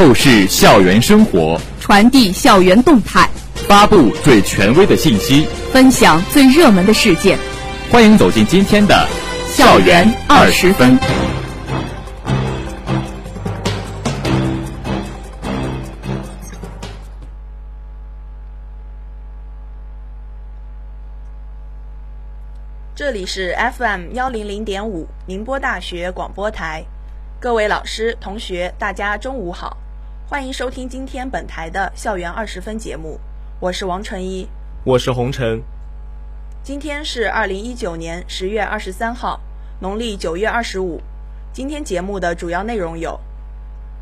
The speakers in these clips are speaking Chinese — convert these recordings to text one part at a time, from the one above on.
透视校园生活，传递校园动态，发布最权威的信息，分享最热门的事件。欢迎走进今天的《校园二十分》。这里是 FM 幺零零点五宁波大学广播台，各位老师、同学，大家中午好，欢迎收听今天本台的校园二十分节目，我是王晨一，我是洪晨。今天是二零一九年十月二十三号，农历九月二十五。今天节目的主要内容有：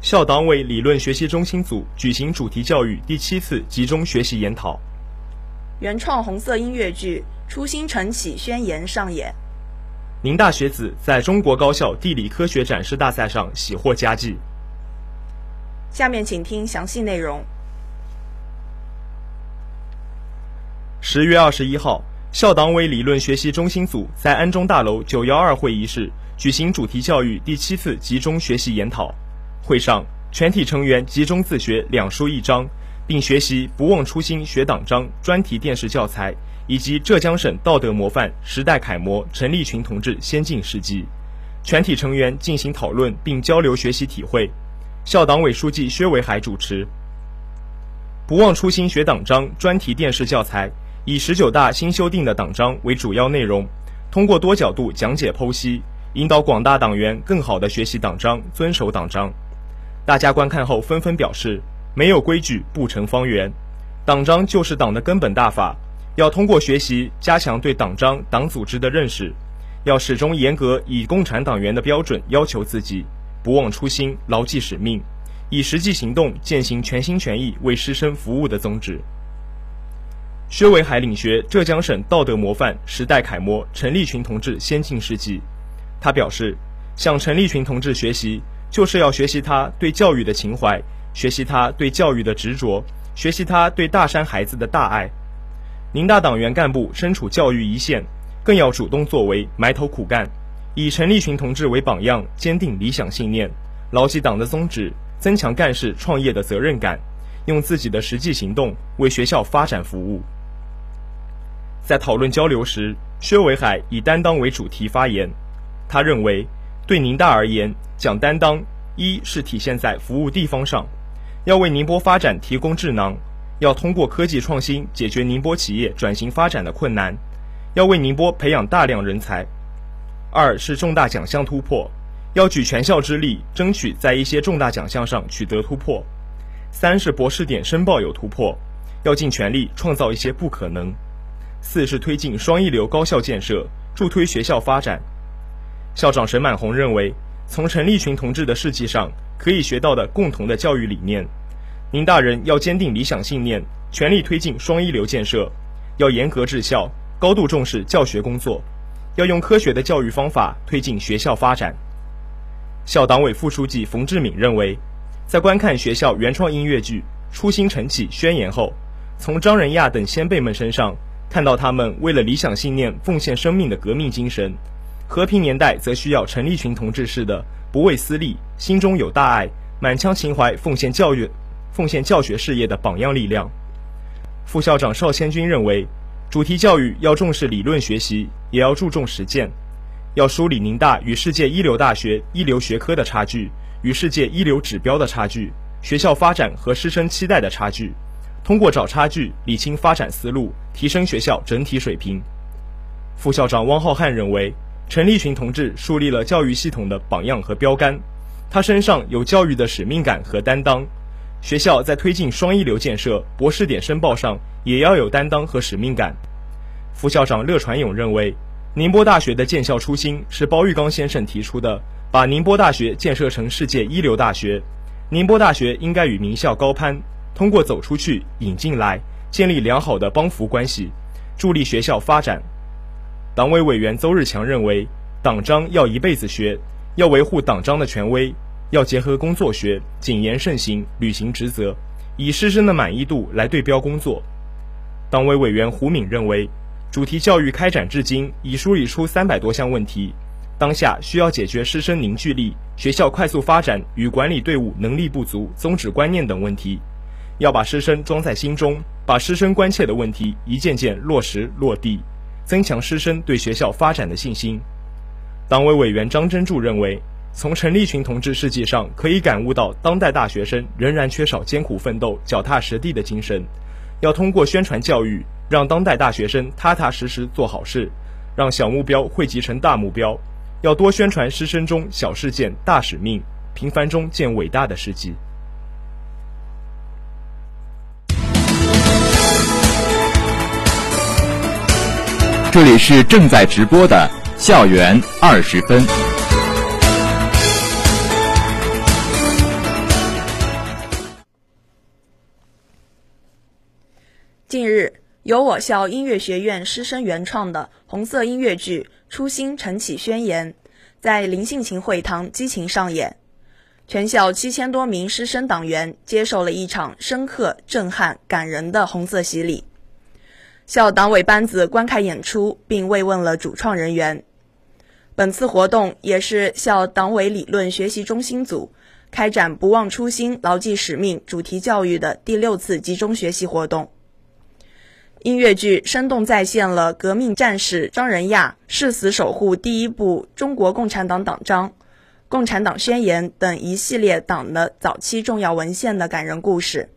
校党委理论学习中心组举行主题教育第七次集中学习研讨；原创红色音乐剧。初心晨起宣言上演。宁大学子在中国高校地理科学展示大赛上喜获佳绩。下面请听详细内容。十月二十一号，校党委理论学习中心组在安中大楼九幺二会议室举行主题教育第七次集中学习研讨。会上，全体成员集中自学两书一章，并学习《不忘初心学党章》专题电视教材。以及浙江省道德模范、时代楷模陈立群同志先进事迹，全体成员进行讨论并交流学习体会。校党委书记薛维海主持。不忘初心学党章专题电视教材以十九大新修订的党章为主要内容，通过多角度讲解剖析，引导广大党员更好地学习党章、遵守党章。大家观看后纷纷表示：没有规矩不成方圆，党章就是党的根本大法。要通过学习加强对党章、党组织的认识，要始终严格以共产党员的标准要求自己，不忘初心，牢记使命，以实际行动践行全心全意为师生服务的宗旨。薛维海领学浙江省道德模范、时代楷模陈立群同志先进事迹，他表示，向陈立群同志学习，就是要学习他对教育的情怀，学习他对教育的执着，学习他对大山孩子的大爱。宁大党员干部身处教育一线，更要主动作为，埋头苦干，以陈立群同志为榜样，坚定理想信念，牢记党的宗旨，增强干事创业的责任感，用自己的实际行动为学校发展服务。在讨论交流时，薛维海以担当为主题发言。他认为，对宁大而言，讲担当，一是体现在服务地方上，要为宁波发展提供智囊。要通过科技创新解决宁波企业转型发展的困难，要为宁波培养大量人才。二是重大奖项突破，要举全校之力争取在一些重大奖项上取得突破。三是博士点申报有突破，要尽全力创造一些不可能。四是推进双一流高校建设，助推学校发展。校长沈满红认为，从陈立群同志的事迹上可以学到的共同的教育理念。宁大人要坚定理想信念，全力推进双一流建设；要严格治校，高度重视教学工作；要用科学的教育方法推进学校发展。校党委副书记冯志敏认为，在观看学校原创音乐剧《初心晨起宣言》后，从张仁亚等先辈们身上看到他们为了理想信念奉献生命的革命精神。和平年代则需要陈立群同志式的不畏私利、心中有大爱、满腔情怀奉献教育。奉献教学事业的榜样力量。副校长邵先军认为，主题教育要重视理论学习，也要注重实践，要梳理宁大与世界一流大学一流学科的差距，与世界一流指标的差距，学校发展和师生期待的差距，通过找差距理清发展思路，提升学校整体水平。副校长汪浩瀚认为，陈立群同志树立了教育系统的榜样和标杆，他身上有教育的使命感和担当。学校在推进双一流建设、博士点申报上，也要有担当和使命感。副校长乐传勇认为，宁波大学的建校初心是包玉刚先生提出的，把宁波大学建设成世界一流大学。宁波大学应该与名校高攀，通过走出去、引进来，建立良好的帮扶关系，助力学校发展。党委委员邹日强认为，党章要一辈子学，要维护党章的权威。要结合工作学，谨言慎行，履行职责，以师生的满意度来对标工作。党委委员胡敏认为，主题教育开展至今已梳理出三百多项问题，当下需要解决师生凝聚力、学校快速发展与管理队伍能力不足、宗旨观念等问题，要把师生装在心中，把师生关切的问题一件件落实落地，增强师生对学校发展的信心。党委委员张真柱认为，从陈立群同志事迹上可以感悟到，当代大学生仍然缺少艰苦奋斗、脚踏实地的精神，要通过宣传教育，让当代大学生踏踏实实做好事，让小目标汇集成大目标。要多宣传师生中小事件大使命，平凡中见伟大的事迹。这里是正在直播的校园二十分。近日，由我校音乐学院师生原创的红色音乐剧。初心晨起宣言在林信琴会堂激情上演，全校七千多名师生党员接受了一场深刻、震撼、感人的红色洗礼。校党委班子观看演出，并慰问了主创人员。本次活动也是校党委理论学习中心组开展“不忘初心、牢记使命”主题教育的第六次集中学习活动。音乐剧生动再现了革命战士张仁亚誓死守护第一部中国共产党党章、共产党宣言等一系列党的早期重要文献的感人故事，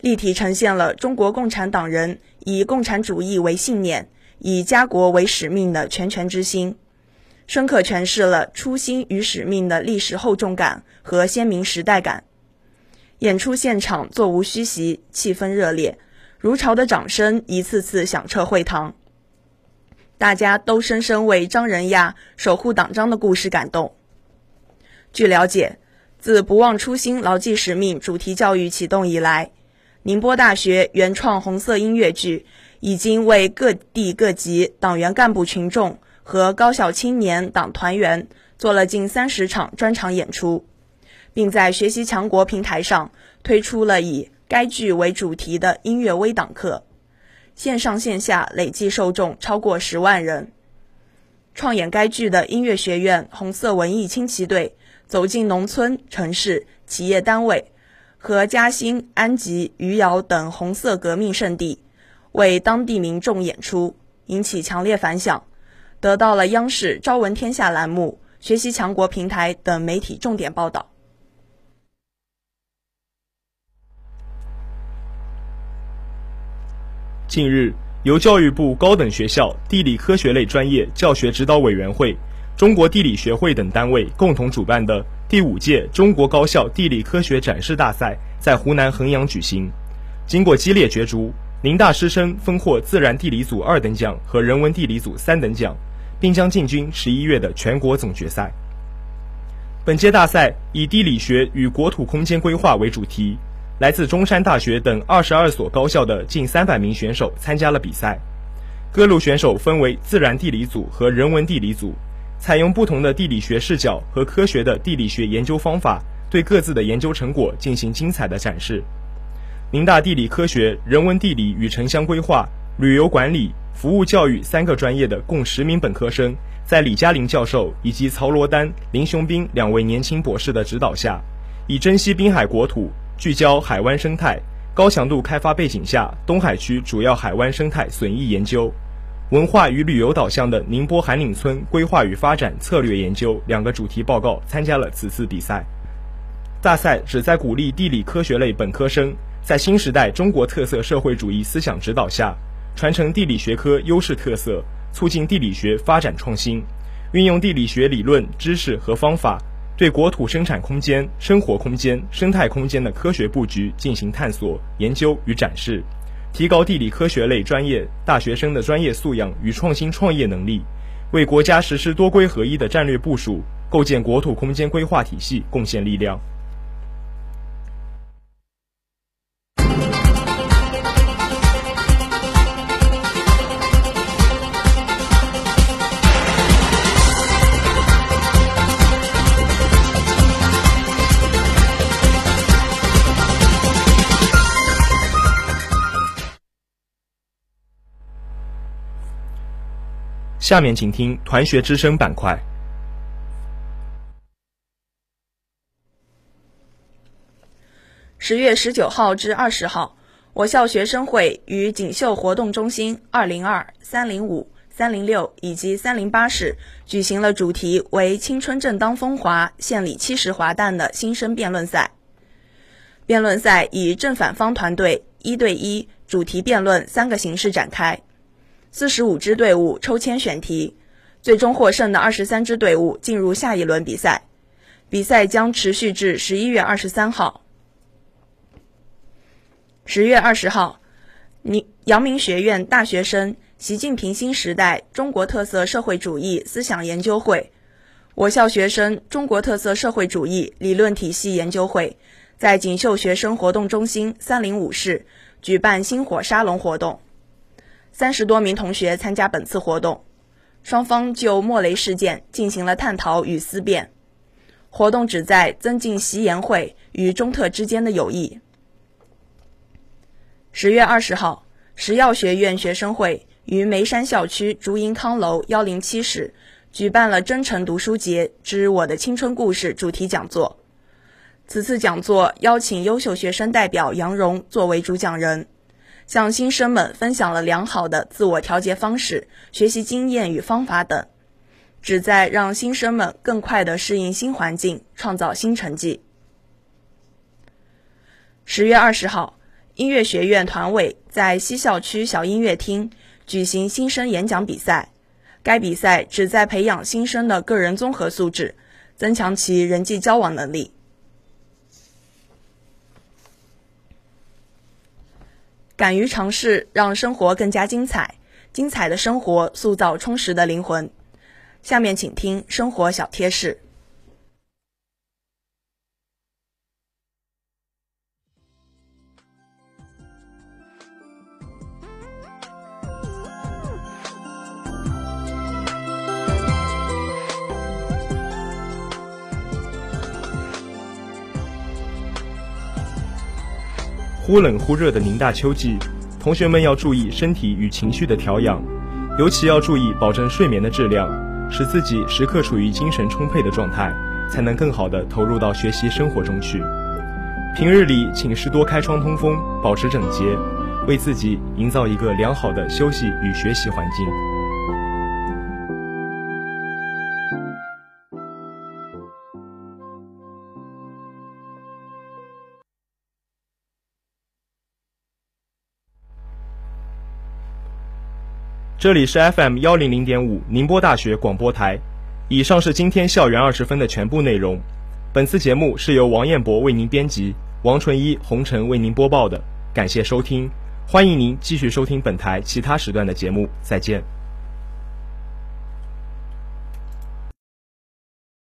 立体呈现了中国共产党人以共产主义为信念、以家国为使命的拳拳之心，深刻诠释了初心与使命的历史厚重感和鲜明时代感。演出现场座无虚席，气氛热烈。如潮的掌声一次次响彻会堂，大家都深深为张仁亚守护党章的故事感动。据了解，自“不忘初心、牢记使命”主题教育启动以来，宁波大学原创红色音乐剧已经为各地各级党员干部群众和高校青年党团员做了近三十场专场演出，并在学习强国平台上推出了以。该剧为主题的音乐微党课，线上线下累计受众超过十万人。创演该剧的音乐学院红色文艺轻骑队走进农村、城市、企业单位和嘉兴、安吉、余姚等红色革命圣地，为当地民众演出，引起强烈反响，得到了央视《朝闻天下》栏目、学习强国平台等媒体重点报道。近日，由教育部高等学校地理科学类专业教学指导委员会、中国地理学会等单位共同主办的第五届中国高校地理科学展示大赛在湖南衡阳举行。经过激烈角逐，宁大师生分获自然地理组二等奖和人文地理组三等奖，并将进军十一月的全国总决赛。本届大赛以地理学与国土空间规划为主题。来自中山大学等二十二所高校的近三百名选手参加了比赛。各路选手分为自然地理组和人文地理组，采用不同的地理学视角和科学的地理学研究方法，对各自的研究成果进行精彩的展示。宁大地理科学、人文地理与城乡规划、旅游管理、服务教育三个专业的共十名本科生，在李嘉林教授以及曹罗丹、林雄斌两位年轻博士的指导下，以珍惜滨海国土。聚焦海湾生态高强度开发背景下，东海区主要海湾生态损益研究、文化与旅游导向的宁波韩岭村规划与发展策略研究两个主题报告参加了此次比赛。大赛旨在鼓励地理科学类本科生在新时代中国特色社会主义思想指导下，传承地理学科优势特色，促进地理学发展创新，运用地理学理论知识和方法。对国土生产空间、生活空间、生态空间的科学布局进行探索、研究与展示，提高地理科学类专业大学生的专业素养与创新创业能力，为国家实施多规合一的战略部署、构建国土空间规划体系贡献力量。下面请听团学之声板块。十月十九号至二十号我校学生会与锦绣活动中心二零二三零五三零六以及三零八室举行了主题为青春正当风华献礼七十华诞的新生辩论赛。辩论赛以正反方团队一对一主题辩论三个形式展开。四十五支队伍抽签选题，最终获胜的二十三支队伍进入下一轮比赛。比赛将持续至十一月二十三号。十月二十号，宁阳明学院大学生习近平新时代中国特色社会主义思想研究会，我校学生中国特色社会主义理论体系研究会，在锦绣学生活动中心三零五室举办星火沙龙活动，三十多名同学参加本次活动，双方就莫雷事件进行了探讨与思辨。活动旨在增进习研会与中特之间的友谊。十月二十号，石药学院学生会于眉山校区竹银康楼幺零七室举办了“真诚读书节之我的青春故事”主题讲座。此次讲座邀请优秀学生代表杨蓉作为主讲人，向新生们分享了良好的自我调节方式、学习经验与方法等，旨在让新生们更快地适应新环境，创造新成绩。十月二十号。音乐学院团委在西校区小音乐厅举行新生演讲比赛。该比赛旨在培养新生的个人综合素质，增强其人际交往能力。敢于尝试，让生活更加精彩。精彩的生活塑造充实的灵魂。下面请听生活小贴士。忽冷忽热的宁大秋季，同学们要注意身体与情绪的调养，尤其要注意保证睡眠的质量，使自己时刻处于精神充沛的状态，才能更好的投入到学习生活中去。平日里，请室多开窗通风，保持整洁，为自己营造一个良好的休息与学习环境。这里是 FM 幺零零点五宁波大学广播台。以上是今天校园二十分的全部内容。本次节目是由王彦博为您编辑，王纯一、红尘为您播报的。感谢收听，欢迎您继续收听本台其他时段的节目。再见。